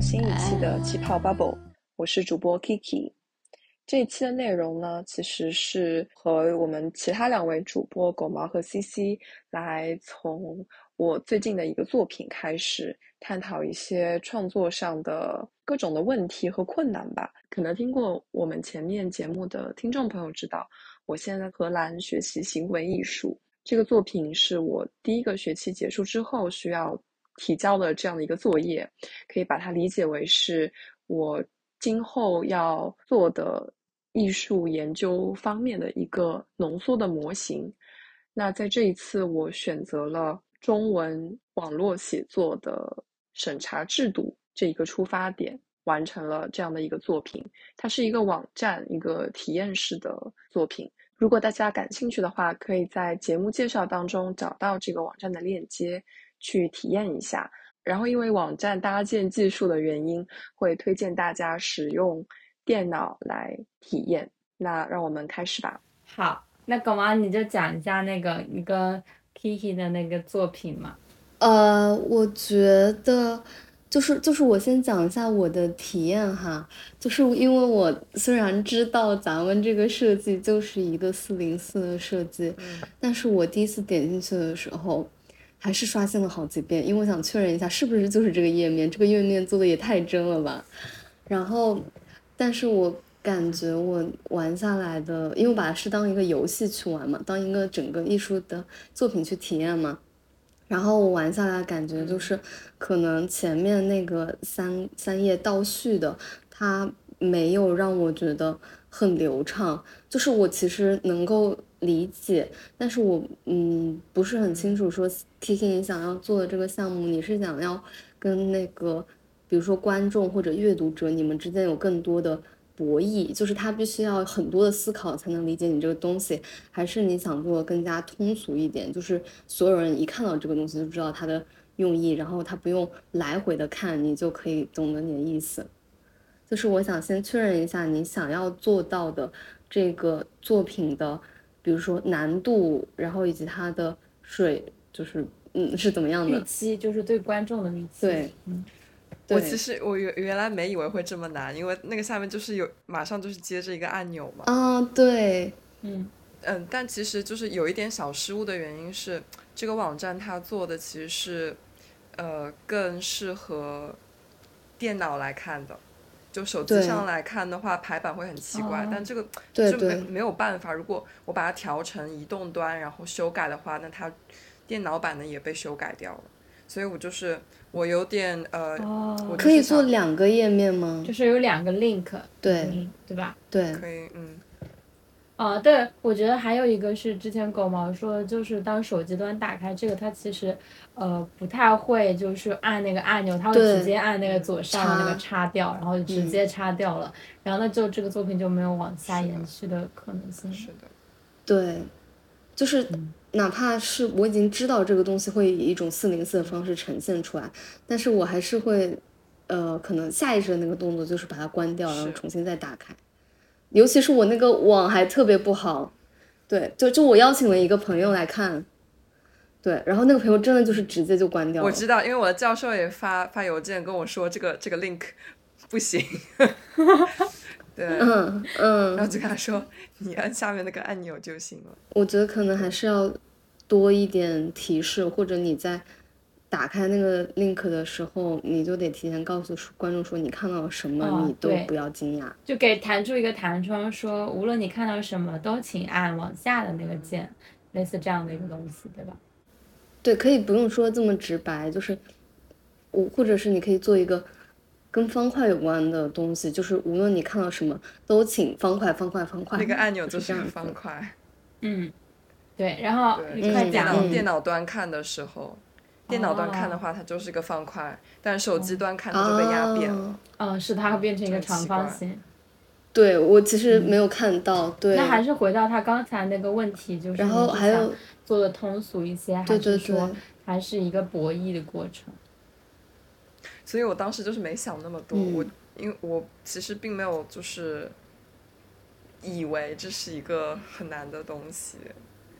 新一期的气泡 Bubble，我是主播 Kiki。这一期的内容呢，其实是和我们其他两位主播狗毛和 CC 来从我最近的一个作品开始，探讨一些创作上的各种的问题和困难吧。可能听过我们前面节目的听众朋友知道，我现在在荷兰学习行为艺术，这个作品是我第一个学期结束之后需要。提交的这样的一个作业，可以把它理解为是我今后要做的艺术研究方面的一个浓缩的模型。那在这一次，我选择了中文网络写作的审查制度这一个出发点，完成了这样的一个作品。它是一个网站，一个体验式的作品。如果大家感兴趣的话，可以在节目介绍当中找到这个网站的链接。去体验一下，然后因为网站搭建技术的原因，会推荐大家使用电脑来体验。那让我们开始吧。好，那狗毛你就讲一下那个一个 Kiki 的那个作品嘛。呃，我觉得就是就是我先讲一下我的体验哈，就是因为我虽然知道咱们这个设计就是一个四零四的设计，但是我第一次点进去的时候。还是刷新了好几遍，因为我想确认一下是不是就是这个页面，这个页面做的也太真了吧。然后，但是我感觉我玩下来的，因为我把它是当一个游戏去玩嘛，当一个整个艺术的作品去体验嘛。然后我玩下来感觉就是，可能前面那个三三页倒叙的，它没有让我觉得很流畅，就是我其实能够。理解，但是我嗯不是很清楚。说提醒你想要做的这个项目，你是想要跟那个，比如说观众或者阅读者，你们之间有更多的博弈，就是他必须要很多的思考才能理解你这个东西，还是你想做更加通俗一点，就是所有人一看到这个东西就知道它的用意，然后他不用来回的看，你就可以懂得你的意思。就是我想先确认一下你想要做到的这个作品的。比如说难度，然后以及它的水，就是嗯是怎么样的预期，就是对观众的预期。对，嗯，我其实我原原来没以为会这么难，因为那个下面就是有马上就是接着一个按钮嘛。啊，对，嗯嗯，但其实就是有一点小失误的原因是，这个网站它做的其实是，呃，更适合电脑来看的。就手机上来看的话，排版会很奇怪，但这个就没没有办法。如果我把它调成移动端，然后修改的话，那它电脑版的也被修改掉了。所以我就是我有点呃，可以做两个页面吗？就是有两个 link，对对吧？对，可以，嗯。啊，对，我觉得还有一个是之前狗毛说，就是当手机端打开这个，它其实呃不太会，就是按那个按钮，它会直接按那个左上的那个叉掉，然后就直接叉掉了，然后那就这个作品就没有往下延续的可能性。是的，对，就是哪怕是我已经知道这个东西会以一种四零四的方式呈现出来，但是我还是会呃可能下意识的那个动作就是把它关掉，然后重新再打开。尤其是我那个网还特别不好，对，就就我邀请了一个朋友来看，对，然后那个朋友真的就是直接就关掉了。我知道，因为我的教授也发发邮件跟我说这个这个 link 不行，对，嗯嗯，然后就跟他说你按下面那个按钮就行了。我觉得可能还是要多一点提示，或者你在。打开那个 link 的时候，你就得提前告诉观众说你看到了什么，你都不要惊讶，就给弹出一个弹窗，说无论你看到什么都请按往下的那个键，类似这样的一个东西，对吧？对，可以不用说这么直白，就是我或者是你可以做一个跟方块有关的东西，就是无论你看到什么都请方块方块方块，那个按钮就是方块，嗯，对，然后你快讲电脑端看的时候。电脑端看的话，它就是一个方块，但手机端看它就被压扁了。嗯，是它会变成一个长方形。对我其实没有看到。对。那还是回到他刚才那个问题，就是然后还有做的通俗一些，还是说还是一个博弈的过程？所以我当时就是没想那么多，我因为我其实并没有就是以为这是一个很难的东西。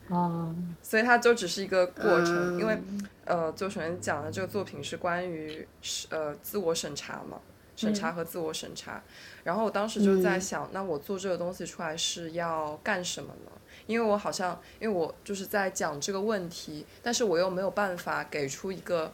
哦，所以它就只是一个过程，因为呃，就首先讲的这个作品是关于是呃自我审查嘛，审查和自我审查。然后我当时就在想，那我做这个东西出来是要干什么呢？因为我好像，因为我就是在讲这个问题，但是我又没有办法给出一个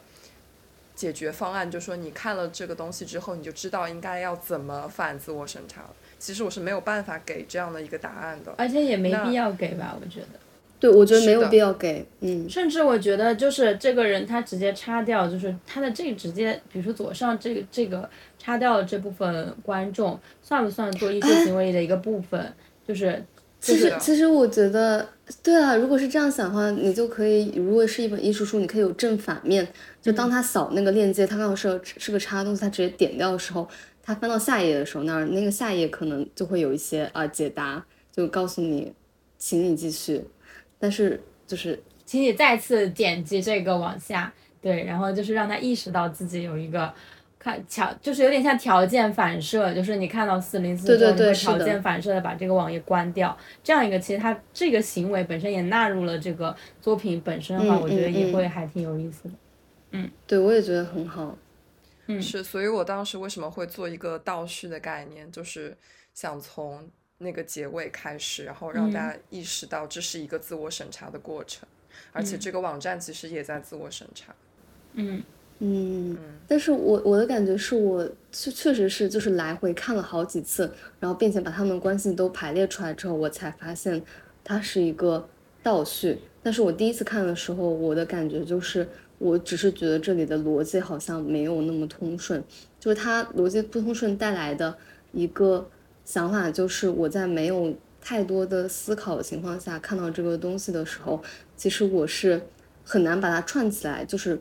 解决方案，就说你看了这个东西之后，你就知道应该要怎么反自我审查。其实我是没有办法给这样的一个答案的，而且也没必要给吧？我觉得，对，我觉得没有必要给，嗯，甚至我觉得就是这个人他直接擦掉，就是他的这个直接，比如说左上这个这个擦掉了这部分观众，算不算做艺术 行为的一个部分？就是。其实，其实我觉得，对啊，如果是这样想的话，你就可以，如果是一本艺术书，你可以有正反面。就当他扫那个链接，他刚好是是个插东西，他直接点掉的时候，他翻到下一页的时候，那儿那个下一页可能就会有一些啊解答，就告诉你，请你继续。但是就是，请你再次点击这个往下，对，然后就是让他意识到自己有一个。看条就是有点像条件反射，就是你看到四零四之后，你会条件反射的把这个网页关掉。这样一个，其实它这个行为本身也纳入了这个作品本身的话，我觉得也会还挺有意思的。嗯，对，我也觉得很好。嗯，是，所以我当时为什么会做一个倒叙的概念，就是想从那个结尾开始，然后让大家意识到这是一个自我审查的过程，而且这个网站其实也在自我审查。嗯。嗯，但是我我的感觉是我确确实是就是来回看了好几次，然后并且把他们关系都排列出来之后，我才发现它是一个倒叙。但是我第一次看的时候，我的感觉就是，我只是觉得这里的逻辑好像没有那么通顺，就是它逻辑不通顺带来的一个想法，就是我在没有太多的思考的情况下看到这个东西的时候，其实我是很难把它串起来，就是。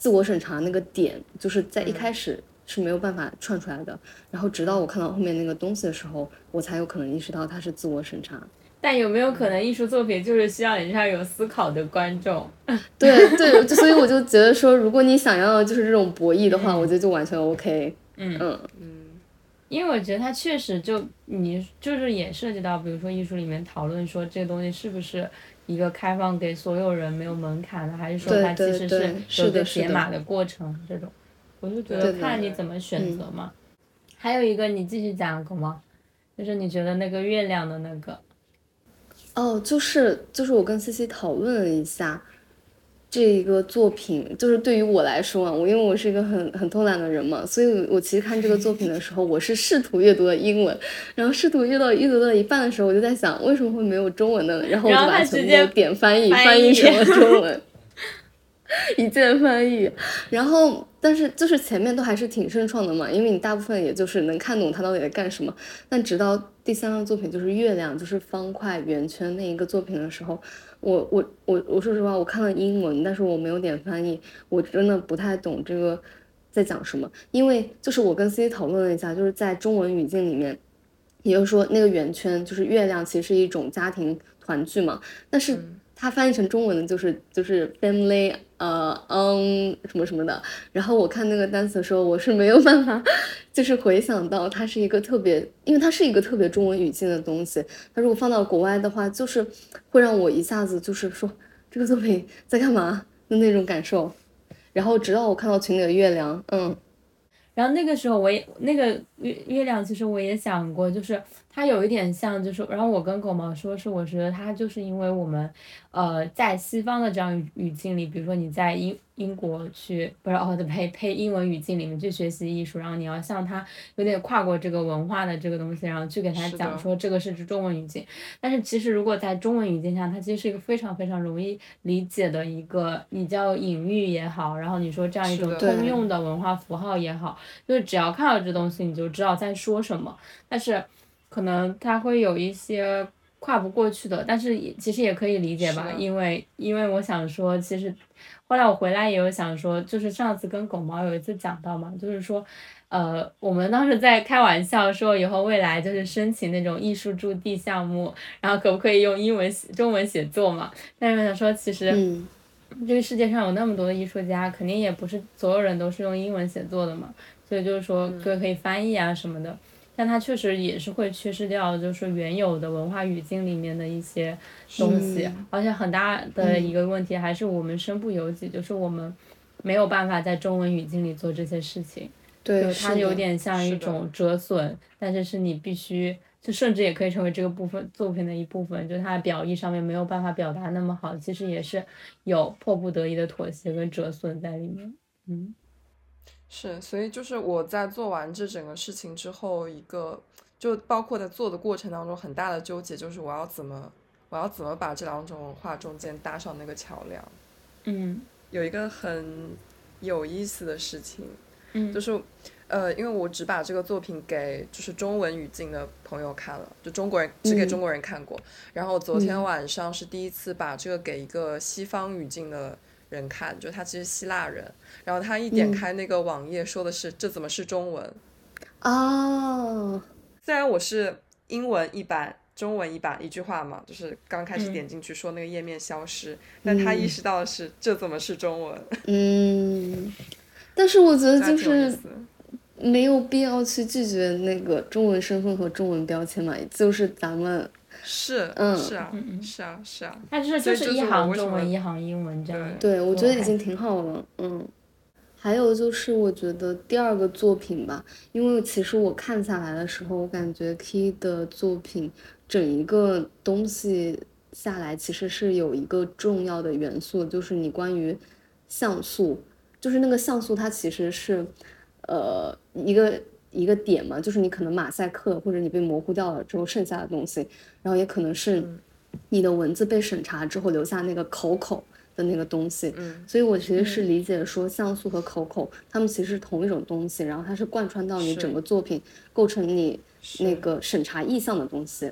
自我审查那个点，就是在一开始是没有办法串出来的，然后直到我看到后面那个东西的时候，我才有可能意识到它是自我审查。但有没有可能艺术作品就是需要你这样有思考的观众？对 对，所以我就觉得说，如果你想要就是这种博弈的话，我觉得就完全 OK。嗯嗯嗯，因为我觉得它确实就你就是也涉及到，比如说艺术里面讨论说这个东西是不是。一个开放给所有人没有门槛的，还是说它其实是有个解码的过程？这种，我就觉得看你怎么选择嘛。还有一个，你继续讲好吗？就是你觉得那个月亮的那个，哦，就是就是我跟 C C 讨论了一下。这一个作品就是对于我来说啊，我因为我是一个很很偷懒的人嘛，所以我其实看这个作品的时候，我是试图阅读的英文，然后试图阅读阅读到一半的时候，我就在想为什么会没有中文的，然后我就把全部点翻译翻译成了中文，一键翻译。然后但是就是前面都还是挺顺畅的嘛，因为你大部分也就是能看懂他到底在干什么。但直到第三个作品就是月亮，就是方块圆圈那一个作品的时候。我我我我说实话，我看了英文，但是我没有点翻译，我真的不太懂这个在讲什么。因为就是我跟 C 讨论了一下，就是在中文语境里面，也就是说那个圆圈就是月亮，其实是一种家庭团聚嘛，但是。它翻译成中文的就是就是 family，呃，on 什么什么的。然后我看那个单词的时候，我是没有办法，就是回想到它是一个特别，因为它是一个特别中文语境的东西。它如果放到国外的话，就是会让我一下子就是说这个作品在干嘛的那种感受。然后直到我看到群里的月亮，嗯。然后那个时候我也那个月月亮，其实我也想过，就是它有一点像，就是然后我跟狗毛说，是我觉得它就是因为我们，呃，在西方的这样语语境里，比如说你在英。英国去不是哦，的呸呸英文语境里面去学习艺术，然后你要向它有点跨过这个文化的这个东西，然后去给他讲说这个是指中文语境。但是其实如果在中文语境下，它其实是一个非常非常容易理解的一个你叫隐喻也好，然后你说这样一种通用的文化符号也好，就是只要看到这东西你就知道在说什么。但是可能他会有一些跨不过去的，但是也其实也可以理解吧，因为因为我想说其实。后来我回来也有想说，就是上次跟狗毛有一次讲到嘛，就是说，呃，我们当时在开玩笑说，以后未来就是申请那种艺术驻地项目，然后可不可以用英文写中文写作嘛？但是想说，其实这个世界上有那么多的艺术家，肯定也不是所有人都是用英文写作的嘛，所以就是说，可可以翻译啊什么的。但它确实也是会缺失掉，就是原有的文化语境里面的一些东西，而且很大的一个问题还是我们身不由己，就是我们没有办法在中文语境里做这些事情，对，它有点像一种折损，但是是你必须。就甚至也可以成为这个部分作品的一部分，就它的表意上面没有办法表达那么好，其实也是有迫不得已的妥协跟折损在里面。嗯，是，所以就是我在做完这整个事情之后，一个就包括在做的过程当中，很大的纠结就是我要怎么，我要怎么把这两种文化中间搭上那个桥梁。嗯，有一个很有意思的事情，嗯，就是。呃，因为我只把这个作品给就是中文语境的朋友看了，就中国人只给中国人看过。然后昨天晚上是第一次把这个给一个西方语境的人看，就他其实希腊人。然后他一点开那个网页，说的是这怎么是中文？哦，虽然我是英文一版，中文一版，一句话嘛，就是刚开始点进去说那个页面消失，但他意识到的是这怎么是中文？嗯，但是我觉得就是。没有必要去拒绝那个中文身份和中文标签嘛，就是咱们是，嗯，是啊，是啊，是啊，它就是就是一行中文一行英文这样。对，我觉得已经挺好了，嗯。还有就是我觉得第二个作品吧，因为其实我看下来的时候，我感觉 Key 的作品整一个东西下来，其实是有一个重要的元素，就是你关于像素，就是那个像素，它其实是。呃，一个一个点嘛，就是你可能马赛克或者你被模糊掉了之后剩下的东西，然后也可能是你的文字被审查之后留下那个口口的那个东西。嗯，所以我其实是理解说像素和口口，它们其实是同一种东西，然后它是贯穿到你整个作品，构成你那个审查意向的东西。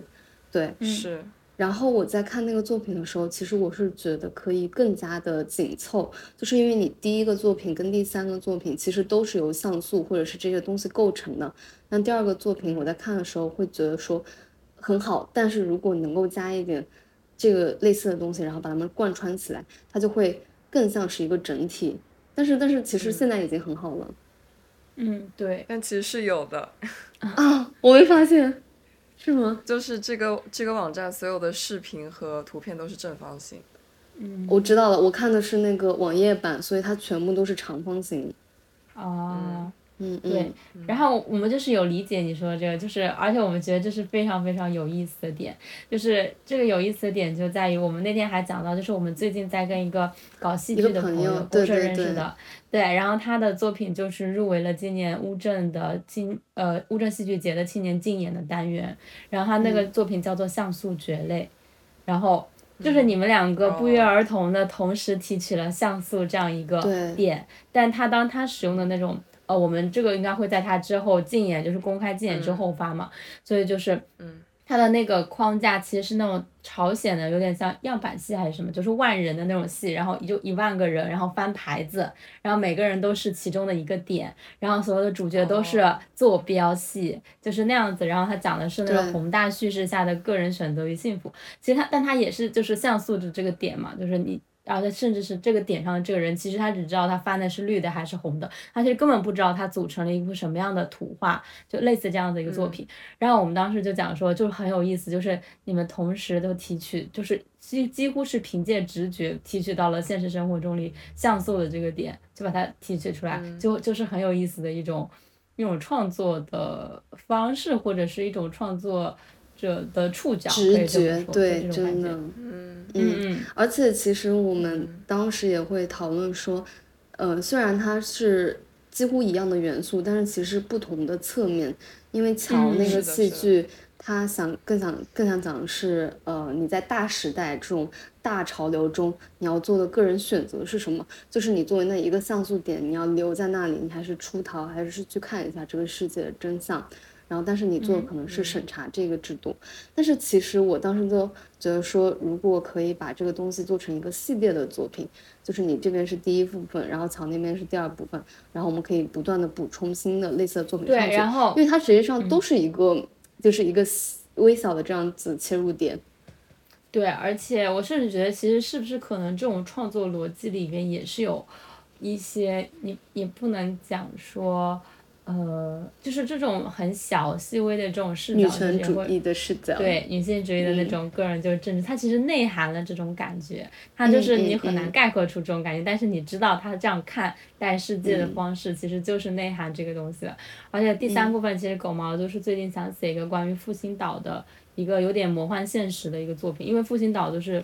对，是。然后我在看那个作品的时候，其实我是觉得可以更加的紧凑，就是因为你第一个作品跟第三个作品其实都是由像素或者是这些东西构成的。那第二个作品我在看的时候会觉得说很好，但是如果能够加一点这个类似的东西，然后把它们贯穿起来，它就会更像是一个整体。但是但是其实现在已经很好了。嗯，对。但其实是有的啊，我没发现。是吗？就是这个这个网站所有的视频和图片都是正方形。嗯，我知道了，我看的是那个网页版，所以它全部都是长方形。啊。嗯，对，然后我们就是有理解你说的这个，就是而且我们觉得这是非常非常有意思的点，就是这个有意思的点就在于我们那天还讲到，就是我们最近在跟一个搞戏剧的朋友公社认识的，对，然后他的作品就是入围了今年乌镇的青呃乌镇戏剧节的青年竞演的单元，然后他那个作品叫做像素蕨类，然后就是你们两个不约而同的同时提取了像素这样一个点，但他当他使用的那种。呃，我们这个应该会在它之后禁演，就是公开禁演之后发嘛，所以就是，嗯，它的那个框架其实是那种朝鲜的，有点像样板戏还是什么，就是万人的那种戏，然后就一万个人，然后翻牌子，然后每个人都是其中的一个点，然后所有的主角都是坐标系，就是那样子，然后它讲的是那个宏大叙事下的个人选择与幸福，其实它，但它也是就是像素的这个点嘛，就是你。然后他，甚至是这个点上的这个人，其实他只知道他翻的是绿的还是红的，他其实根本不知道他组成了一幅什么样的图画，就类似这样的一个作品。然后我们当时就讲说，就是很有意思，就是你们同时都提取，就是几几乎是凭借直觉提取到了现实生活中里像素的这个点，就把它提取出来，就就是很有意思的一种一种创作的方式，或者是一种创作。者的触角，直觉，对，真的，嗯。嗯，而且其实我们当时也会讨论说，呃，虽然它是几乎一样的元素，但是其实不同的侧面，因为乔那个戏剧，他想更想更想讲的是，呃，你在大时代这种大潮流中，你要做的个人选择是什么？就是你作为那一个像素点，你要留在那里，你还是出逃，还是去看一下这个世界的真相？然后，但是你做的可能是审查这个制度，但是其实我当时就觉得说，如果可以把这个东西做成一个系列的作品，就是你这边是第一部分，然后墙那边是第二部分，然后我们可以不断的补充新的类似的作品上去。对，然后因为它实际上都是一个，就是一个微小的这样子切入点。对，而且我甚至觉得，其实是不是可能这种创作逻辑里面也是有一些，你也不能讲说。呃，就是这种很小细微的这种视角，女权主义的视角，对女性主义的那种个人就是政治，它其实内涵了这种感觉，它就是你很难概括出这种感觉，但是你知道他这样看待世界的方式，其实就是内涵这个东西的。而且第三部分其实狗毛就是最近想写一个关于复兴岛的。一个有点魔幻现实的一个作品，因为复兴岛就是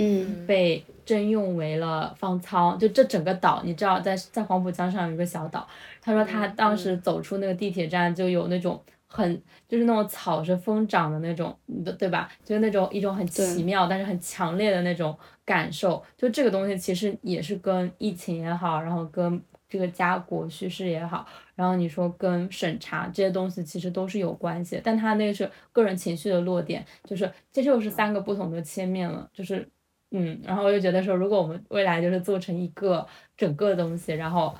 被征用为了方舱，就这整个岛，你知道，在在黄浦江上有一个小岛。他说他当时走出那个地铁站，就有那种很就是那种草是疯长的那种，对吧？就是那种一种很奇妙但是很强烈的那种感受。就这个东西其实也是跟疫情也好，然后跟这个家国叙事也好。然后你说跟审查这些东西其实都是有关系，但他那个是个人情绪的落点，就是这就是三个不同的切面了，就是嗯，然后我就觉得说，如果我们未来就是做成一个整个东西，然后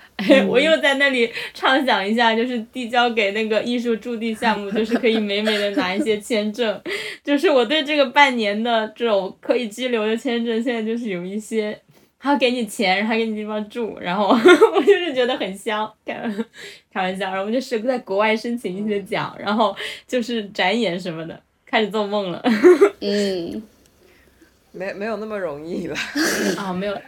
我又在那里畅想一下，就是递交给那个艺术驻地项目，就是可以美美的拿一些签证，就是我对这个半年的这种可以居留的签证，现在就是有一些。还要给你钱，然后给你地方住，然后 我就是觉得很香，开开玩笑，然后我就是在国外申请一些奖，然后就是展演什么的，开始做梦了。嗯，没没有那么容易了。啊，没有。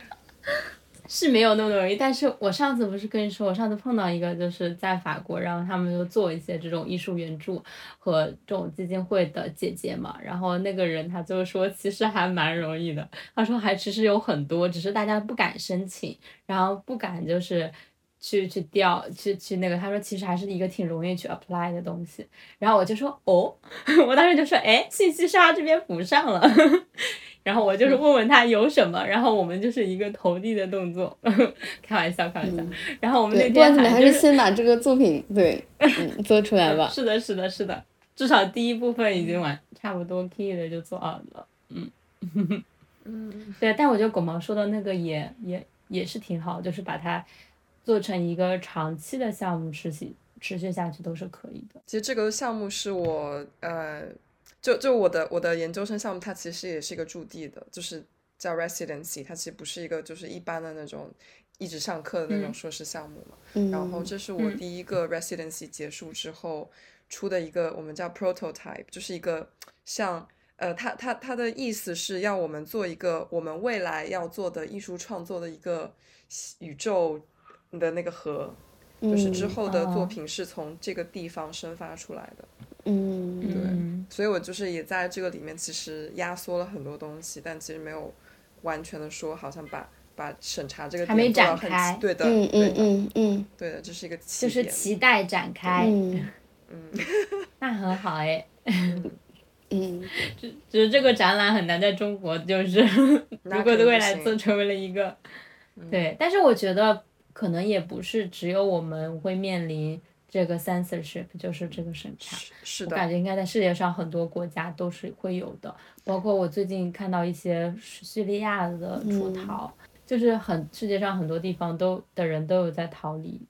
是没有那么容易，但是我上次不是跟你说，我上次碰到一个就是在法国，然后他们就做一些这种艺术援助和这种基金会的姐姐嘛，然后那个人他就说其实还蛮容易的，他说还其实有很多，只是大家不敢申请，然后不敢就是去去调去去那个，他说其实还是一个挺容易去 apply 的东西，然后我就说哦，我当时就说哎，信息沙这边补上了。然后我就是问问他有什么，然后我们就是一个投递的动作，开玩笑，开玩笑。然后我们那天还是先把这个作品 对做出来吧。是的，是的，是的，至少第一部分已经完，差不多 key 的就做好了。嗯嗯，对。但我觉得狗毛说的那个也也也是挺好，就是把它做成一个长期的项目，持续持续下去都是可以的。其实这个项目是我呃。就就我的我的研究生项目，它其实也是一个驻地的，就是叫 residency，它其实不是一个就是一般的那种一直上课的那种硕士项目嘛。然后这是我第一个 residency 结束之后出的一个我们叫 prototype，就是一个像呃，它它它的意思是要我们做一个我们未来要做的艺术创作的一个宇宙的那个核，就是之后的作品是从这个地方生发出来的。嗯，对，所以我就是也在这个里面，其实压缩了很多东西，但其实没有完全的说，好像把把审查这个还没展开，对的，嗯嗯嗯嗯，对的，这是一个就是期待展开，嗯。嗯，那很好哎，嗯，只只是这个展览很难在中国，就是 如果未来做成为了一个，对，但是我觉得可能也不是只有我们会面临。这个 censorship 就是这个审查，是的，我感觉应该在世界上很多国家都是会有的，包括我最近看到一些叙利亚的出逃，就是很世界上很多地方都的人都有在逃离，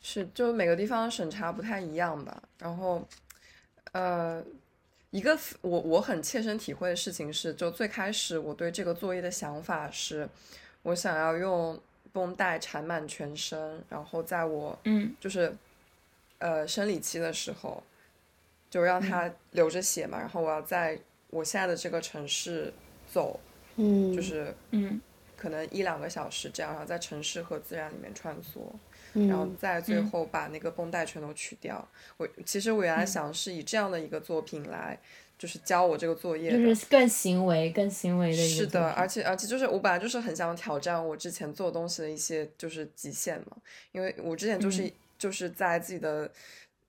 是就每个地方审查不太一样吧。然后，呃，一个我我很切身体会的事情是，就最开始我对这个作业的想法是，我想要用绷带缠满全身，然后在我嗯就是。呃，生理期的时候，就让它流着血嘛，然后我要在我现在的这个城市走，嗯，就是嗯，可能一两个小时这样，然后在城市和自然里面穿梭，然后再最后把那个绷带全都取掉。我其实我原来想是以这样的一个作品来，就是教我这个作业，就是更行为、更行为的一个。是的，而且而且就是我本来就是很想挑战我之前做东西的一些就是极限嘛，因为我之前就是。就是在自己的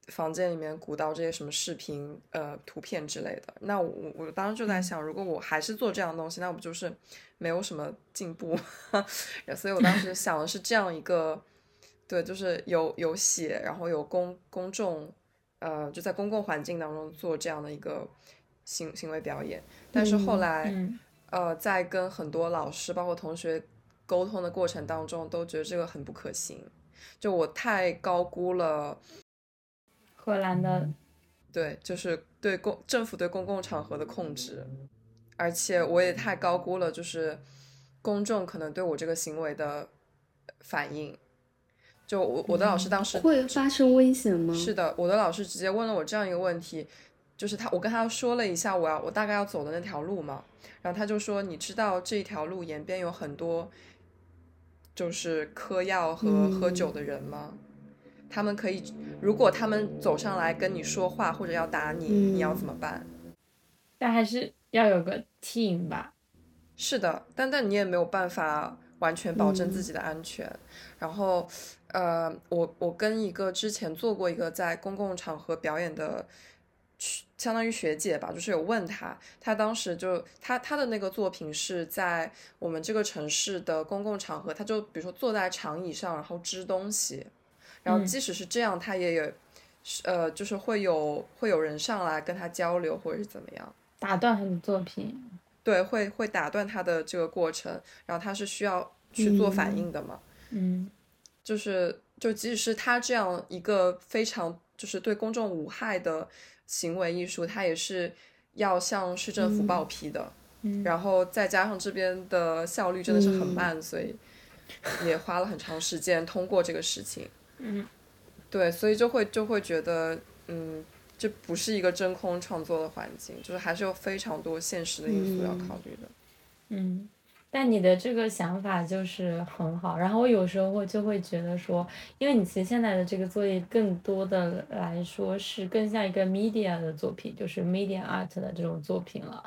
房间里面鼓捣这些什么视频、呃图片之类的。那我我当时就在想，如果我还是做这样的东西，那不就是没有什么进步？所以我当时想的是这样一个，对，就是有有写，然后有公公众，呃，就在公共环境当中做这样的一个行行为表演。但是后来，呃，在跟很多老师包括同学沟通的过程当中，都觉得这个很不可行。就我太高估了荷兰的，对，就是对公政府对公共场合的控制，而且我也太高估了，就是公众可能对我这个行为的反应。就我我的老师当时会发生危险吗？是的，我的老师直接问了我这样一个问题，就是他我跟他说了一下我要我大概要走的那条路嘛，然后他就说你知道这一条路沿边有很多就是嗑药和喝酒的人吗？他们可以如果他们走上来跟你说话或者要打你，你要怎么办？但还是要有个 team 吧。是的，但但你也没有办法完全保证自己的安全。然后，呃，我我跟一个之前做过一个在公共场合表演的，相当于学姐吧，就是有问她，她当时就她她的那个作品是在我们这个城市的公共场合，她就比如说坐在长椅上，然后织东西，然后即使是这样，她也有，呃，就是会有会有人上来跟她交流或者是怎么样，打断她的作品。对，会会打断她的这个过程，然后她是需要去做反应的嘛？嗯，就是就即使是他这样一个非常就是对公众无害的行为艺术，它也是要向市政府报批的。嗯，然后再加上这边的效率真的是很慢，所以也花了很长时间通过这个事情。嗯，对，所以就会就会觉得，嗯。这不是一个真空创作的环境，就是还是有非常多现实的因素要考虑的。嗯，但你的这个想法就是很好。然后我有时候会就会觉得说，因为你其实现在的这个作业更多的来说是更像一个 media 的作品，就是 media art 的这种作品了。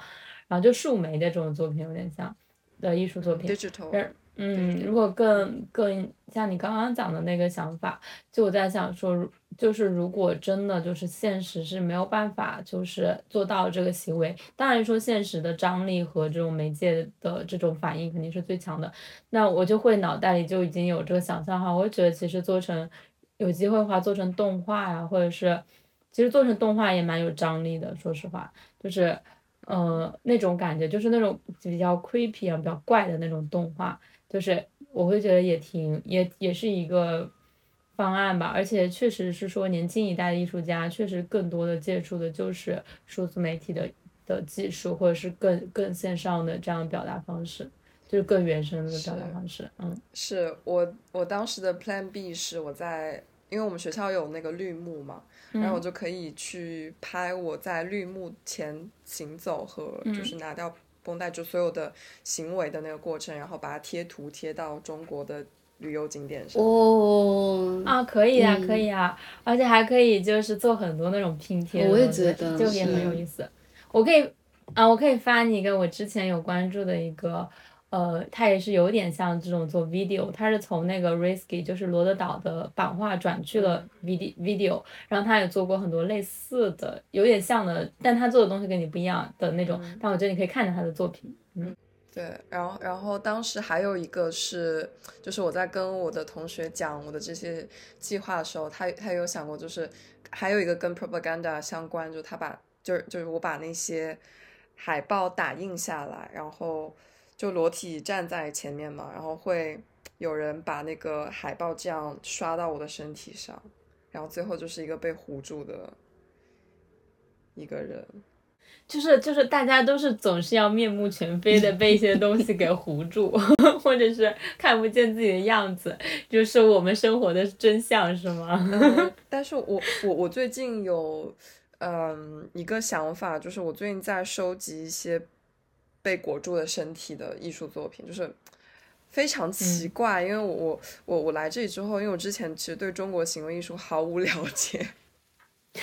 然后就数媒的这种作品有点像的艺术作品。digital。嗯，如果更更像你刚刚讲的那个想法，就我在想说，就是如果真的就是现实是没有办法就是做到这个行为，当然说现实的张力和这种媒介的这种反应肯定是最强的，那我就会脑袋里就已经有这个想象哈，我觉得其实做成有机会的话做成动画呀，或者是其实做成动画也蛮有张力的，说实话，就是呃那种感觉就是那种比较 creepy 啊比较怪的那种动画。就是我会觉得也挺也也是一个方案吧，而且确实是说年轻一代的艺术家确实更多的接触的就是数字媒体的的技术，或者是更更线上的这样表达方式，就是更原生的表达方式。嗯，是我我当时的 Plan B 是我在，因为我们学校有那个绿幕嘛，然后我就可以去拍我在绿幕前行走和就是拿掉。绷带就所有的行为的那个过程，然后把它贴图贴到中国的旅游景点上。哦，啊，可以啊，可以啊，而且还可以就是做很多那种拼贴，我也觉得就也很有意思。我可以啊，我可以发你一个我之前有关注的一个。呃，他也是有点像这种做 video，他是从那个 Risky，就是罗德岛的版画转去了 video video，然后他也做过很多类似的，有点像的，但他做的东西跟你不一样的那种，但我觉得你可以看着他的作品，嗯，对，然后然后当时还有一个是，就是我在跟我的同学讲我的这些计划的时候，他他有想过，就是还有一个跟 propaganda 相关，就他把就是就是我把那些海报打印下来，然后。就裸体站在前面嘛，然后会有人把那个海报这样刷到我的身体上，然后最后就是一个被糊住的一个人，就是就是大家都是总是要面目全非的被一些东西给糊住，或者是看不见自己的样子，就是我们生活的真相是吗？但是我我我最近有嗯一个想法，就是我最近在收集一些。被裹住的身体的艺术作品，就是非常奇怪。因为我我我来这里之后，因为我之前其实对中国行为艺术毫无了解，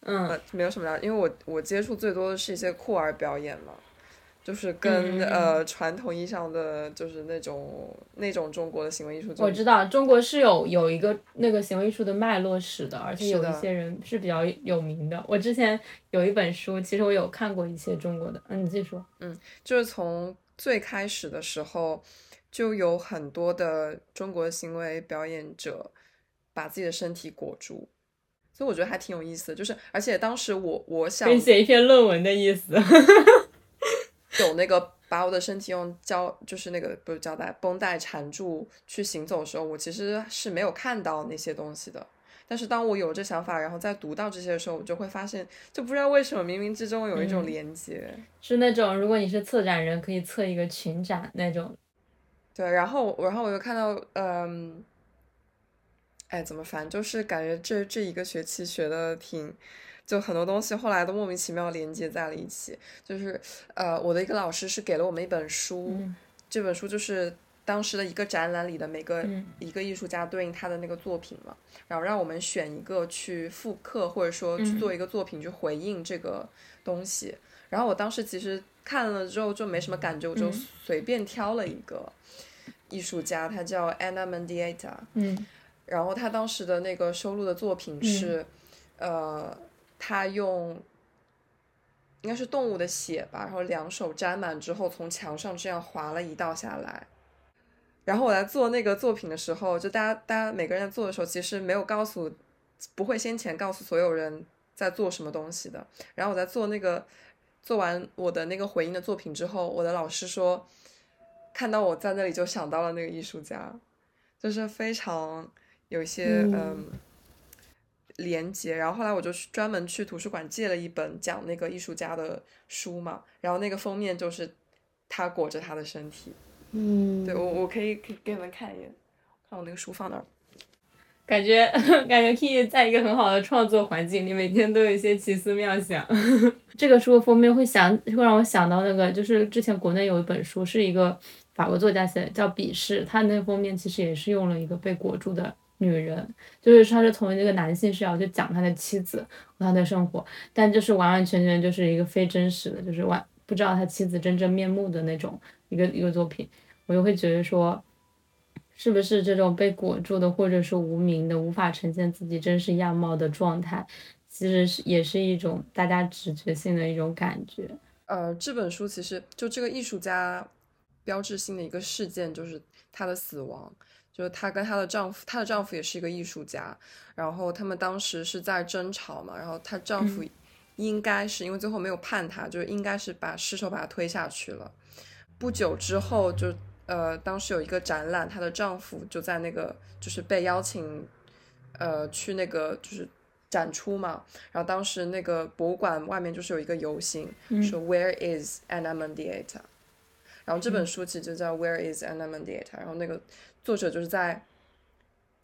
嗯，没有什么了解。因为我我接触最多的是一些酷儿表演嘛。就是跟呃传统意义上的就是那种那种中国的行为艺术，我知道中国是有有一个那个行为艺术的脉络史的，而且有一些人是比较有名的。我之前有一本书，其实我有看过一些中国的，嗯，你继续说。嗯，就是从最开始的时候，就有很多的中国行为表演者把自己的身体裹住，所以我觉得还挺有意思的。就是而且当时我我想写一篇论文的意思。有那个把我的身体用胶，就是那个不是胶带绷带缠住去行走的时候，我其实是没有看到那些东西的。但是当我有这想法，然后再读到这些的时候，我就会发现，就不知道为什么冥冥之中有一种连接，是那种如果你是策展人，可以策一个群展那种。对，然后然后我又看到，嗯，哎，怎么烦？就是感觉这这一个学期学的挺，就很多东西后来都莫名其妙连接在了一起。就是呃，我的一个老师是给了我们一本书，这本书就是当时的一个展览里的每个一个艺术家对应他的那个作品嘛，然后让我们选一个去复刻，或者说去做一个作品去回应这个东西。然后我当时其实看了之后就没什么感觉，我就随便挑了一个艺术家，他叫 Anna Mendieta。嗯。然后他当时的那个收录的作品是，呃，他用应该是动物的血吧，然后两手沾满之后，从墙上这样划了一道下来。然后我在做那个作品的时候，就大家大家每个人在做的时候，其实没有告诉，不会先前告诉所有人在做什么东西的。然后我在做那个做完我的那个回应的作品之后，我的老师说，看到我在那里就想到了那个艺术家，就是非常。有一些嗯连接，然后后来我就专门去图书馆借了一本讲那个艺术家的书嘛，然后那个封面就是他裹着他的身体，嗯，对我我可以可以给你们看一眼，看我那个书放哪儿，感觉 感觉 Key 在一个很好的创作环境里，每天都有一些奇思妙想。这个书的封面会想会让我想到那个，就是之前国内有一本书是一个法国作家写的，叫《鄙视》，他那封面其实也是用了一个被裹住的。女人就是他是从一个男性视角去讲他的妻子和他的生活，但就是完完全全就是一个非真实的，就是完不知道他妻子真正面目的那种一个一个作品，我就会觉得说，是不是这种被裹住的或者是无名的无法呈现自己真实样貌的状态，其实是也是一种大家直觉性的一种感觉。呃，这本书其实就这个艺术家标志性的一个事件就是他的死亡。就是她跟她的丈夫，她的丈夫也是一个艺术家，然后他们当时是在争吵嘛，然后她丈夫应该是因为最后没有判她，就是应该是把尸首把她推下去了。不久之后，就呃，当时有一个展览，她的丈夫就在那个就是被邀请，呃，去那个就是展出嘛，然后当时那个博物馆外面就是有一个游行，说 Where is Anna Mendieta？然后这本书其实就叫 Where is Anna Mendieta？然后那个。作者就是在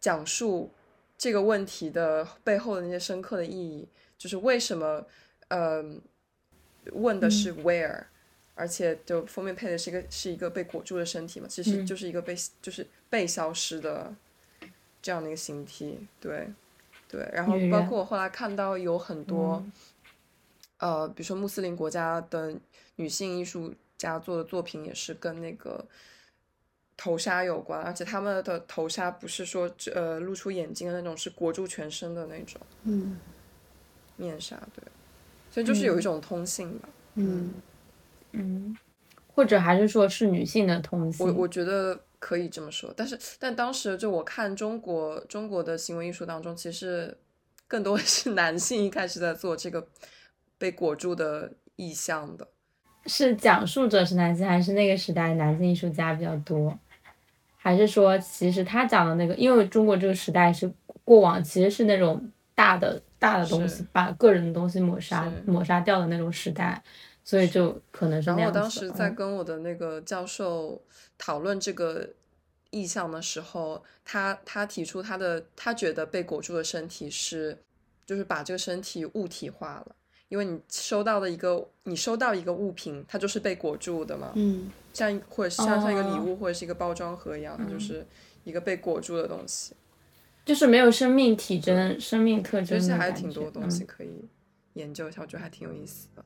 讲述这个问题的背后的那些深刻的意义，就是为什么，呃，问的是 where，而且就封面配的是一个是一个被裹住的身体嘛，其实就是一个被就是被消失的这样的一个形体，对对，然后包括我后来看到有很多，呃，比如说穆斯林国家的女性艺术家做的作品也是跟那个。头纱有关，而且他们的头纱不是说呃露出眼睛的那种，是裹住全身的那种。嗯，面纱对，所以就是有一种通性吧。嗯嗯，或者还是说是女性的通性？我我觉得可以这么说，但是但当时就我看中国中国的行为艺术当中，其实更多的是男性一开始在做这个被裹住的意象的。是讲述者是男性，还是那个时代男性艺术家比较多？还是说，其实他讲的那个，因为中国这个时代是过往，其实是那种大的大的东西，把个人的东西抹杀抹杀掉的那种时代，所以就可能是那样。然后我当时在跟我的那个教授讨论这个意象的时候，他他提出他的他觉得被裹住的身体是，就是把这个身体物体化了。因为你收到的一个，你收到一个物品，它就是被裹住的嘛，嗯，像或者像像一个礼物或者是一个包装盒一样，它就是一个被裹住的东西，就是没有生命体征、生命特征。其实还挺多东西可以研究一下，我觉得还挺有意思的。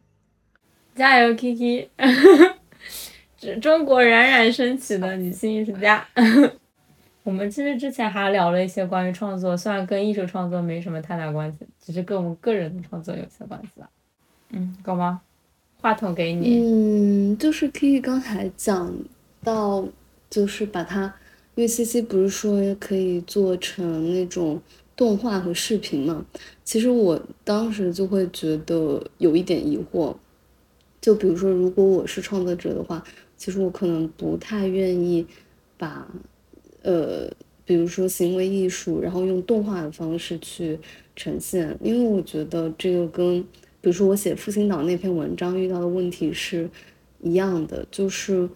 加油，Kiki！中国冉冉升起的女性艺术家。我们其实之前还聊了一些关于创作，虽然跟艺术创作没什么太大关系，只是跟我们个人的创作有些关系吧。嗯，搞吗？话筒给你。嗯，就是 Kiki 刚才讲到，就是把它，因为 CC 不是说可以做成那种动画和视频嘛？其实我当时就会觉得有一点疑惑，就比如说，如果我是创作者的话，其实我可能不太愿意把。呃，比如说行为艺术，然后用动画的方式去呈现，因为我觉得这个跟，比如说我写复兴岛那篇文章遇到的问题是一样的，就是，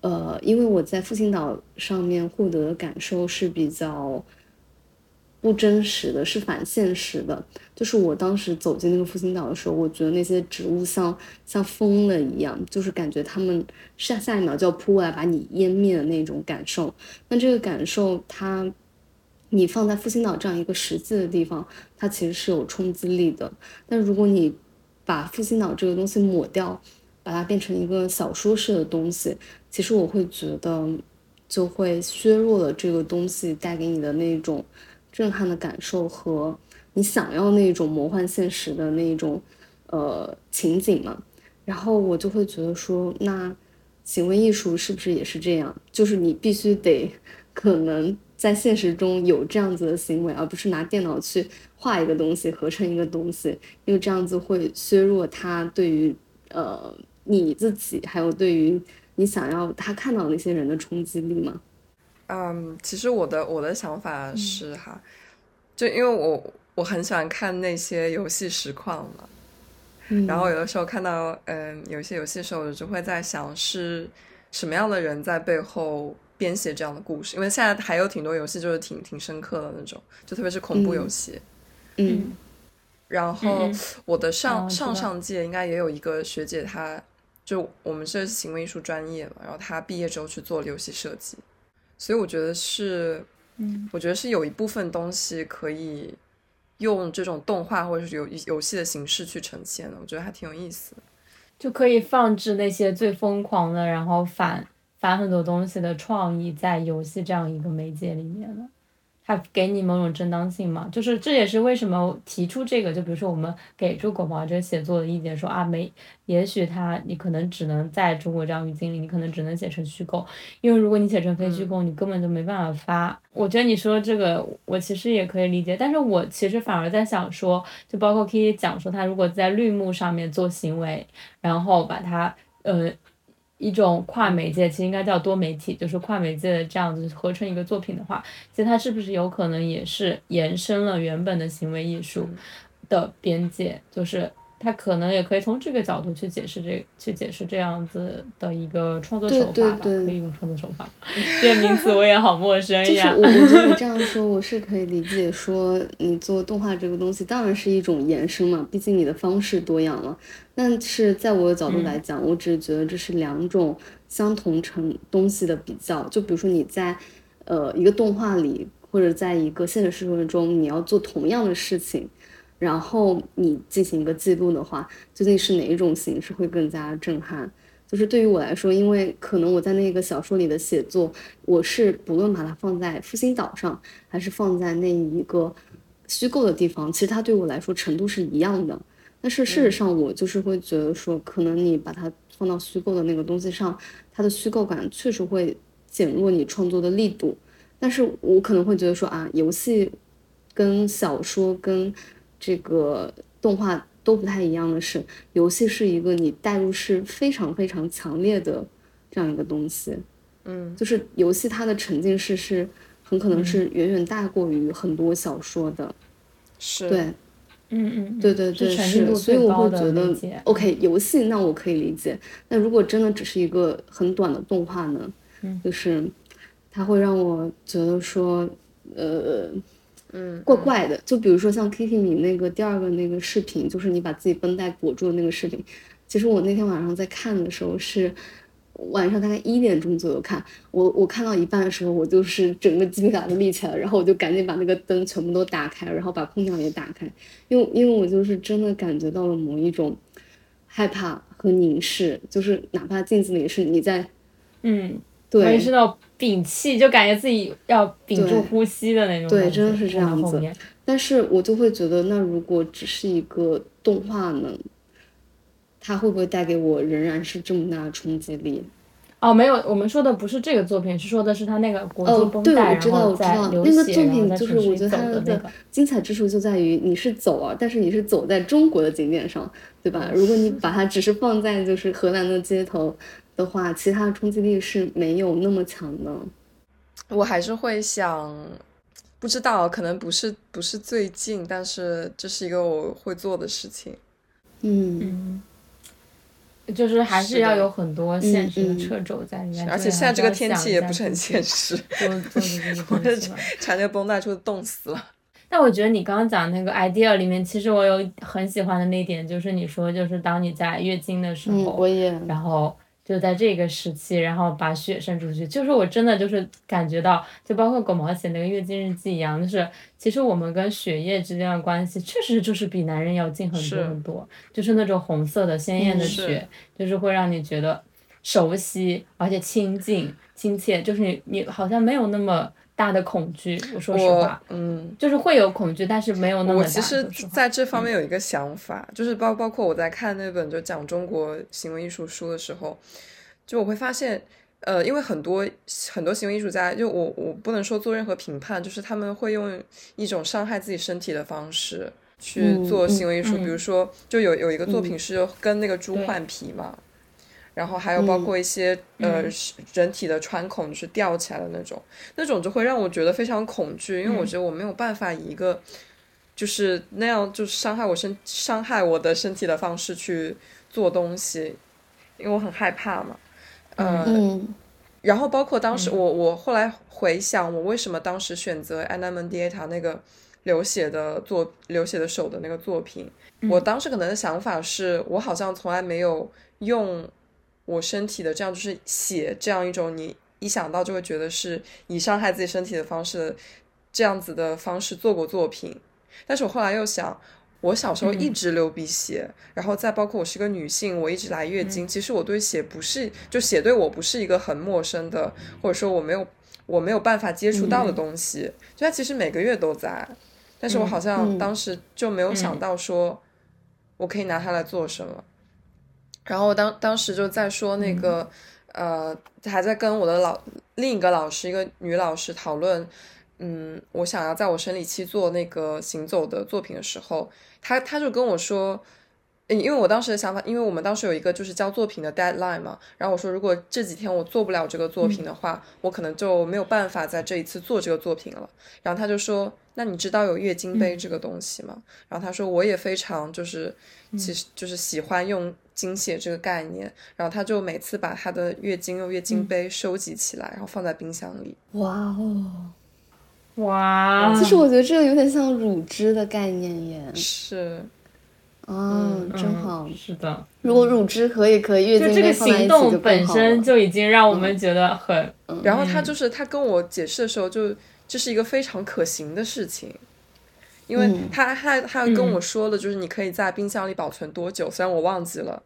呃，因为我在复兴岛上面获得的感受是比较不真实的，是反现实的。就是我当时走进那个复兴岛的时候，我觉得那些植物像像疯了一样，就是感觉它们下下一秒就要扑过来把你湮灭的那种感受。那这个感受，它你放在复兴岛这样一个实际的地方，它其实是有冲击力的。但如果你把复兴岛这个东西抹掉，把它变成一个小说式的东西，其实我会觉得就会削弱了这个东西带给你的那种震撼的感受和你想要那种魔幻现实的那种呃情景嘛。然后我就会觉得说，那行为艺术是不是也是这样？就是你必须得 可能在现实中有这样子的行为，而不是拿电脑去画一个东西合成一个东西，因为这样子会削弱他对于呃。你自己还有对于你想要他看到那些人的冲击力吗？嗯，其实我的我的想法是哈，就因为我我很喜欢看那些游戏实况嘛，然后有的时候看到嗯有一些游戏的时候，我就会在想是什么样的人在背后编写这样的故事，因为现在还有挺多游戏就是挺挺深刻的那种，就特别是恐怖游戏，嗯，然后我的上上上届应该也有一个学姐她。就我们是行为艺术专业嘛，然后她毕业之后去做游戏设计，所以我觉得是，嗯，我觉得是有一部分东西可以用这种动画或者是游游戏的形式去呈现的，我觉得还挺有意思，就可以放置那些最疯狂的，然后反反很多东西的创意在游戏这样一个媒介里面了。它给你某种正当性嘛？就是这也是为什么提出这个，就比如说我们给出狗毛这个写作的意见，说啊没，也许它你可能只能在中国这样语境里，你可能只能写成虚构，因为如果你写成非虚构，你根本就没办法发。我觉得你说这个，我其实也可以理解，但是我其实反而在想说，就包括可以讲说，他如果在绿幕上面做行为，然后把它呃。一种跨媒介，其实应该叫多媒体，就是跨媒介的这样子合成一个作品的话，其实它是不是有可能也是延伸了原本的行为艺术的边界，就是。他可能也可以从这个角度去解释这去解释这样子的一个创作手法吧，可以用创作手法。这个名词我也好陌生呀。就是我我觉得你 这样说，我是可以理解。说你做动画这个东西，当然是一种延伸嘛，毕竟你的方式多样了。但是在我的角度来讲，我只是觉得这是两种相同成东西的比较。就比如说你在呃一个动画里，或者在一个现实生活中，你要做同样的事情。然后你进行一个记录的话，究竟是哪一种形式会更加震撼？就是对于我来说，因为可能我在那个小说里的写作，我是不论把它放在复兴岛上，还是放在那一个虚构的地方，其实它对我来说程度是一样的。但是事实上，我就是会觉得说，可能你把它放到虚构的那个东西上，它的虚构感确实会减弱你创作的力度。但是我可能会觉得说啊，游戏跟小说跟这个动画都不太一样的是，游戏是一个你代入是非常非常强烈的这样一个东西，嗯，就是游戏它的沉浸式是很可能是远远大过于很多小说的，是，对，嗯嗯，对对对是，所以我会觉得，OK，游戏那我可以理解，那如果真的只是一个很短的动画呢，就是它会让我觉得说，呃。嗯，怪怪的，就比如说像 Kitty 你那个第二个那个视频，就是你把自己绷带裹住的那个视频。其实我那天晚上在看的时候是晚上大概一点钟左右看，我我看到一半的时候，我就是整个鸡皮疙瘩都立起来，然后我就赶紧把那个灯全部都打开，然后把空调也打开，因为因为我就是真的感觉到了某一种害怕和凝视，就是哪怕镜子里是你在，嗯。对，是那种屏气，就感觉自己要屏住呼吸的那种。对，真的是这样子。但是我就会觉得，那如果只是一个动画呢，它会不会带给我仍然是这么大的冲击力？哦，没有，我们说的不是这个作品，是说的是他那个国际绷带，然后在流血，那个作品就是我觉得它的精彩之处就在于你是走啊，但是你是走在中国的景点上，对吧？如果你把它只是放在就是荷兰的街头。的话，其他的冲击力是没有那么强的。我还是会想，不知道，可能不是不是最近，但是这是一个我会做的事情。嗯，就是还是要有很多现实的嗯嗯掣肘在里面。而且现在这个天气也不是很现实，做做的这个我 东西 嘛。缠着绷带就冻死了。但我觉得你刚刚讲那个 idea 里面，其实我有很喜欢的那一点，就是你说，就是当你在月经的时嗯，候，我也然后就在这个时期，然后把血渗出去，就是我真的就是感觉到，就包括狗毛写那个月经日记一样，就是其实我们跟血液之间的关系，确实就是比男人要近很多很多，就是那种红色的鲜艳的嗯血，就是会让你觉得熟悉，而且亲近、亲切，就是你你好像没有那么大的恐惧。我说实我话，嗯，就是会有恐惧，但是没有那么大。我其实在这方面有一个想法，就是包包括我在看那本就讲中国行为艺术书的时候，就我会发现，呃，因为很多很多行为艺术家，就我我不能说做任何评判，就是他们会用一种伤害自己身体的方式去嗯做行为艺术，嗯比如说就有有一个作品嗯是跟那个猪换皮嘛。然后还有包嗯。括一些、呃嗯。人体的穿孔，就是吊起来的那种，那种就会让我觉得非常恐惧，因为我嗯。觉得我没有办法以一个就是那样就是伤害我身伤害我的身体的方式去做东西，因为我很害怕嘛。呃，嗯。然后包括当时嗯。我我后来回想，我为什么当时选择安娜门迪埃塔那个流血的作流血的手的那个作品，我当时可能的想法是我好像从来没有用我身体的这样就是血这样一种你一想到就会觉得是以伤害自己身体的方式的这样子的方式做过作品，但是我后来又想。我小时候一直流鼻血，然后再包括我是个女性，我一直来月经，其实我对血不是，就血对我不是一个很陌生的，或者说我没有我没有办法接触到的东西，就它其实每个月都在，但是我好像嗯。当时就没有想到说，我可以拿它来做什么。然后当当时就在说那个，呃，还在跟我的老另一个老师，一个女老师讨论，嗯，我想要在我生理期做那个行走的作品的时候，她她就跟我说。嗯因为我当时的想法，因为我们当时有一个就是交作品的 deadline 嘛，然后我说如果这几天我做不了这个作品的话，我可能就没有办法在这一次做这个作品了。然后他就说：“那你知道有月经杯这个东西吗？”然后他说：“我也非常就是其实就是喜欢用经血这个概念。”然后他就每次把他的月经用月经杯收集起来，然后放在冰箱里。哇哦，哇，其实我觉得这个有点像乳汁的概念耶。是，啊，嗯真好。是的，如果乳汁可以和月经就这个行动本身就已经让我们觉得很，然后他就是他跟我解释的时候就，这是一个非常可行的事情，因为嗯。他他他跟我说了，就是你可以在冰箱里保存多久，虽然我忘记了，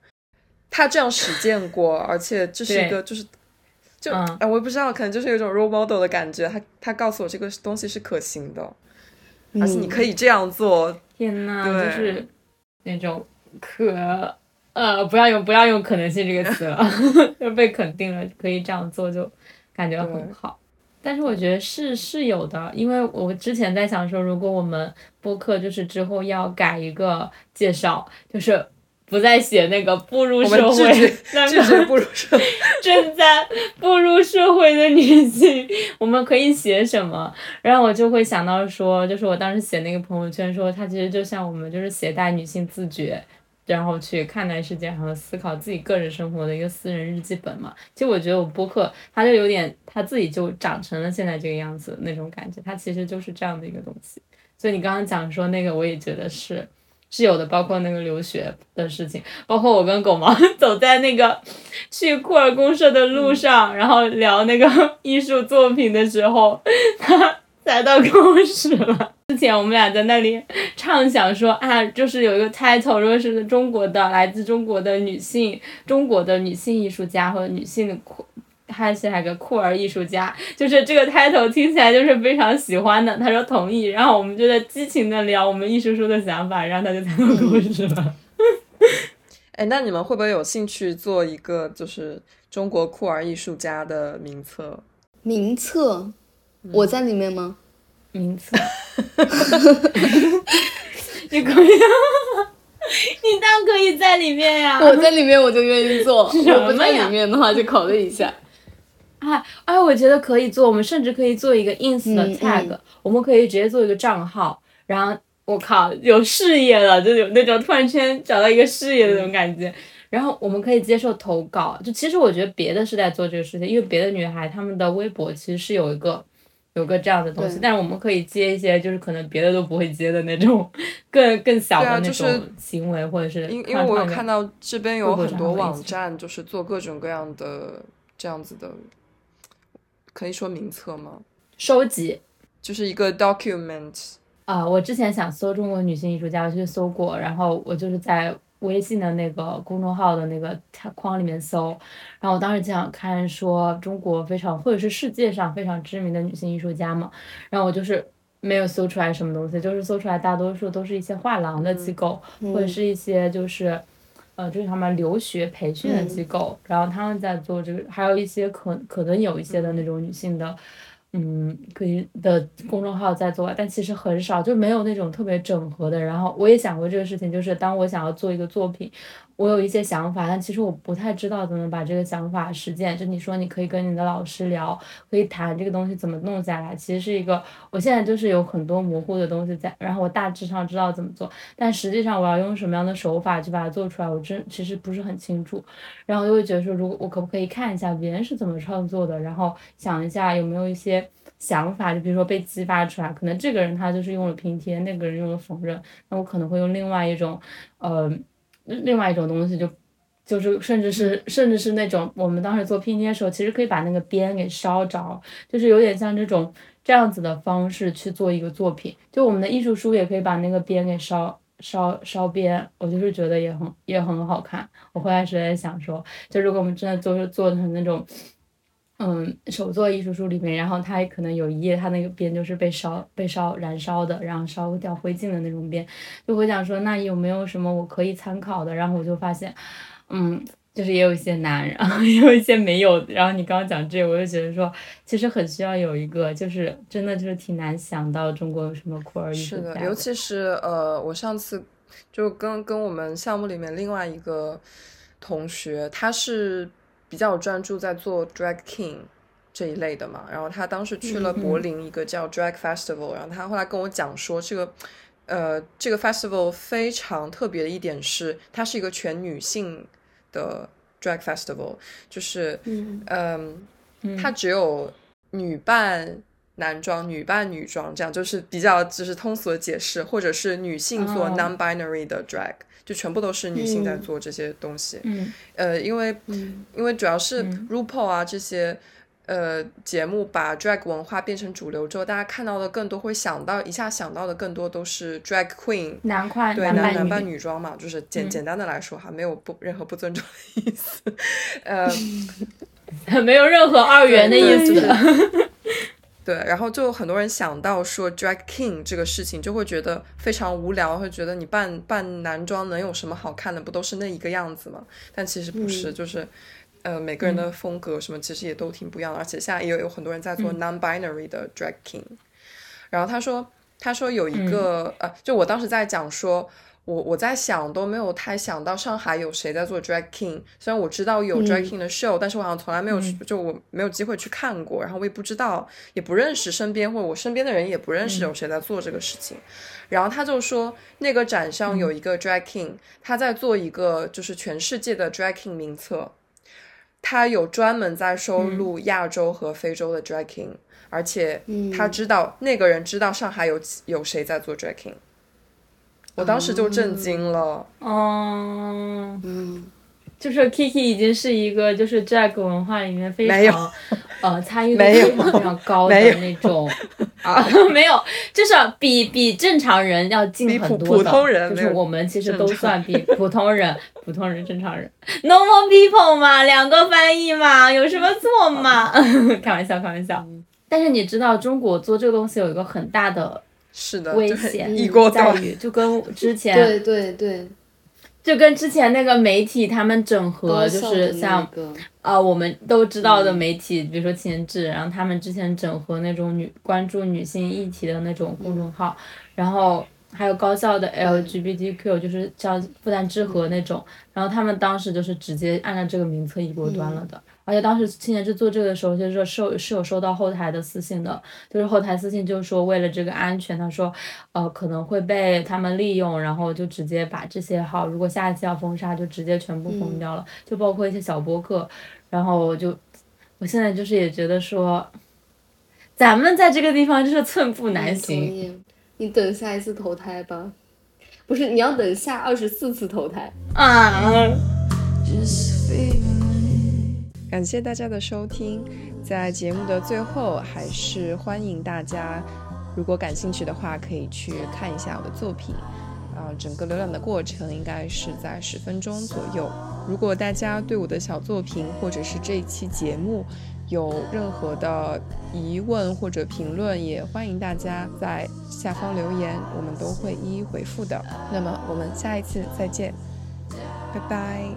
他这样实践过，而且这是一个就是。就嗯。哎，我也不知道，可能就是有一种 role model 的感觉。他他告诉我这个东西是可行的，而且你可以这样做。天呐，就是那种可呃，不要用不要用可能性这个词了，就被肯定了，可以这样做，就感觉很好。但是我觉得是是有的，因为我之前在想说，如果我们播客就是之后要改一个介绍，就是不再写那个步入社会们拒绝，那拒个绝步入社会。正在步入社会的女性，我们可以写什么？然后我就会想到说，就是我当时写那个朋友圈说，它其实就像我们就是携带女性自觉，然后去看待世界和思考自己个人生活的一个私人日记本嘛。其实我觉得我播客它就有点它自己就长成了现在这个样子那种感觉，它其实就是这样的一个东西。所以你刚刚讲说那个，我也觉得是。是有的，包括那个留学的事情，包括我跟狗毛 走在那个去库尔公社的路上，然后聊那个 艺术作品的时候，他踩到狗屎了。之前我们俩在那里畅想说啊，就是有一个 title，如果是中国的来自中国的女性，中国的女性艺术家或者女性的库。还是还个酷儿艺术家，就是这个 title 听起来就是非常喜欢的。他说同意，然后我们就在激情的聊我们艺术书的想法，然后他就踩到狗屎了。哎，那你们会不会有兴趣做一个就是中国酷儿艺术家的名册？名册，我在里面吗？名册 你可以，你当然可以在里面呀、我在里面我就愿意做，我不在里面的话就考虑一下。哎哎，我觉得可以做，我们甚至可以做一个 ins 的嗯 tag，、嗯我们可以直接做一个账号，然后我靠，有事业了，就有那种突然间找到一个事业的那种感觉。然后我们可以接受投稿。就其实我觉得别的是在做这个事情，因为别的女孩她们的微博其实是有一个有个这样的东西，但是我们可以接一些就是可能别的都不会接的那种更更小的那种行为，或者是因因为我有看到这边有很多网站，就是做各种各样的这样子的，可以说名册吗？收集就是一个 document。啊，我之前想搜中国女性艺术家，我去搜过，然后我就是在微信的那个公众号的那个框里面搜，然后我当时就想看说中国非常或者是世界上非常知名的女性艺术家嘛，然后我就是没有搜出来什么东西，就是搜出来大多数都是一些画廊的机构，或者是一些就是，呃，就是他们留学培训的机构，然后他们在做这个，还有一些可可能有一些的那种女性的。嗯，可以的公众号在做，但其实很少，就没有那种特别整合的。然后我也想过这个事情，就是当我想要做一个作品。我有一些想法，但其实我不太知道怎么把这个想法实践。就你说，你可以跟你的老师聊，可以谈这个东西怎么弄下来。其实是一个，我现在就是有很多模糊的东西在，然后我大致上知道怎么做，但实际上我要用什么样的手法去把它做出来，我真其实不是很清楚。然后就会觉得说，如果我可不可以看一下别人是怎么创作的，然后想一下有没有一些想法，就比如说被激发出来，可能这个人他就是用了拼贴，那个人用了缝纫，那我可能会用另外一种，呃。另外一种东西就，就是甚至是甚至是那种我们当时做拼接的时候，其实可以把那个边给烧着，就是有点像这种这样子的方式去做一个作品。就我们的艺术书也可以把那个边给烧烧烧边，我就是觉得也很也很好看。我回来是在想说，就如果我们真的做做成那种。嗯，手作艺术书里面，然后它可能有一页，它那个边就是被烧、被烧、燃烧的，然后烧掉灰烬的那种边，就会想说，那有没有什么我可以参考的？然后我就发现，嗯，就是也有一些难，然后 也有一些没有。然后你刚刚讲这个，我就觉得说，其实很需要有一个，就是真的就是挺难想到中国有什么酷儿艺术家。是的，尤其是呃，我上次就跟跟我们项目里面另外一个同学，他是。比较专注在做 drag king 这一类的嘛，然后他当时去了柏林一个叫 drag festival，然后他后来跟我讲说，这个呃这个 festival 非常特别的一点是，它是一个全女性的 drag festival，就是嗯，它只有女扮男装、女扮女装这样，就是比较就是通俗的解释，或者是女性做 non-binary 的 drag。就全部都是女性在做这些东西，呃，因为因为主要是 RuPaul 啊这些呃节目把 drag 文化变成主流之后，大家看到的更多会想到一下想到的更多都是 drag queen 男款对男男扮女装嘛，就是简简单的来说哈，没有不任何不尊重的意思，呃，没有任何二元的意思。对，然后就很多人想到说 drag king 这个事情，就会觉得非常无聊，会觉得你扮扮男装能有什么好看的？不都是那一个样子吗？但其实不是，就是呃每个人的风格什么其实也都挺不一样的，而且现在也有很多人在做 non-binary 的 drag king。然后他说，他说有一个呃，就我当时在讲说。我我在想都没有太想到上海有谁在做 drag king，虽然我知道有 drag king 的 show，但是我好像从来没有就我没有机会去看过，然后我也不知道，也不认识身边或者我身边的人也不认识有谁在做这个事情。然后他就说那个展上有一个 drag king，他在做一个就是全世界的 drag king 名册，他有专门在收录亚洲和非洲的 drag king，而且他知道那个人知道上海有有谁在做 drag king。我当时就震惊了。哦，嗯，就是 Kiki 已经是一个就是 Jack 文化里面非常呃参与度非常非常高的那种 啊，没有，就是比比正常人要近很多的，就是我们其实都算比 普通人、普通人、正常人，normal people 嘛，两个翻译嘛，有什么错嘛？开玩笑，开玩笑。但是你知道，中国做这个东西有一个很大的。是的，危险在于就跟之 前对对对，就跟之前那个媒体他们整合，就是像啊，我们都知道的媒体，比如说前置，然后他们之前整合那种女关注女性议题的那种公众号，然后还有高校的 LGBTQ，就是像复旦之和那种，然后他们当时就是直接按照这个名册一锅端了的。而且当时青年志做这个的时候，就是说收是有收到后台的私信的，就是后台私信就是说为了这个安全，他说，呃可能会被他们利用，然后就直接把这些号，如果下一次要封杀，就直接全部封掉了，就包括一些小播客，然后就，我现在就是也觉得说，咱们在这个地方就是寸步难行。你等下一次投胎吧，不是你要等下二十四次投胎啊。感谢大家的收听，在节目的最后，还是欢迎大家，如果感兴趣的话，可以去看一下我的作品。啊，整个浏览的过程应该是在十分钟左右。如果大家对我的小作品或者是这一期节目有任何的疑问或者评论，也欢迎大家在下方留言，我们都会一一回复的。那么我们下一次再见，拜拜。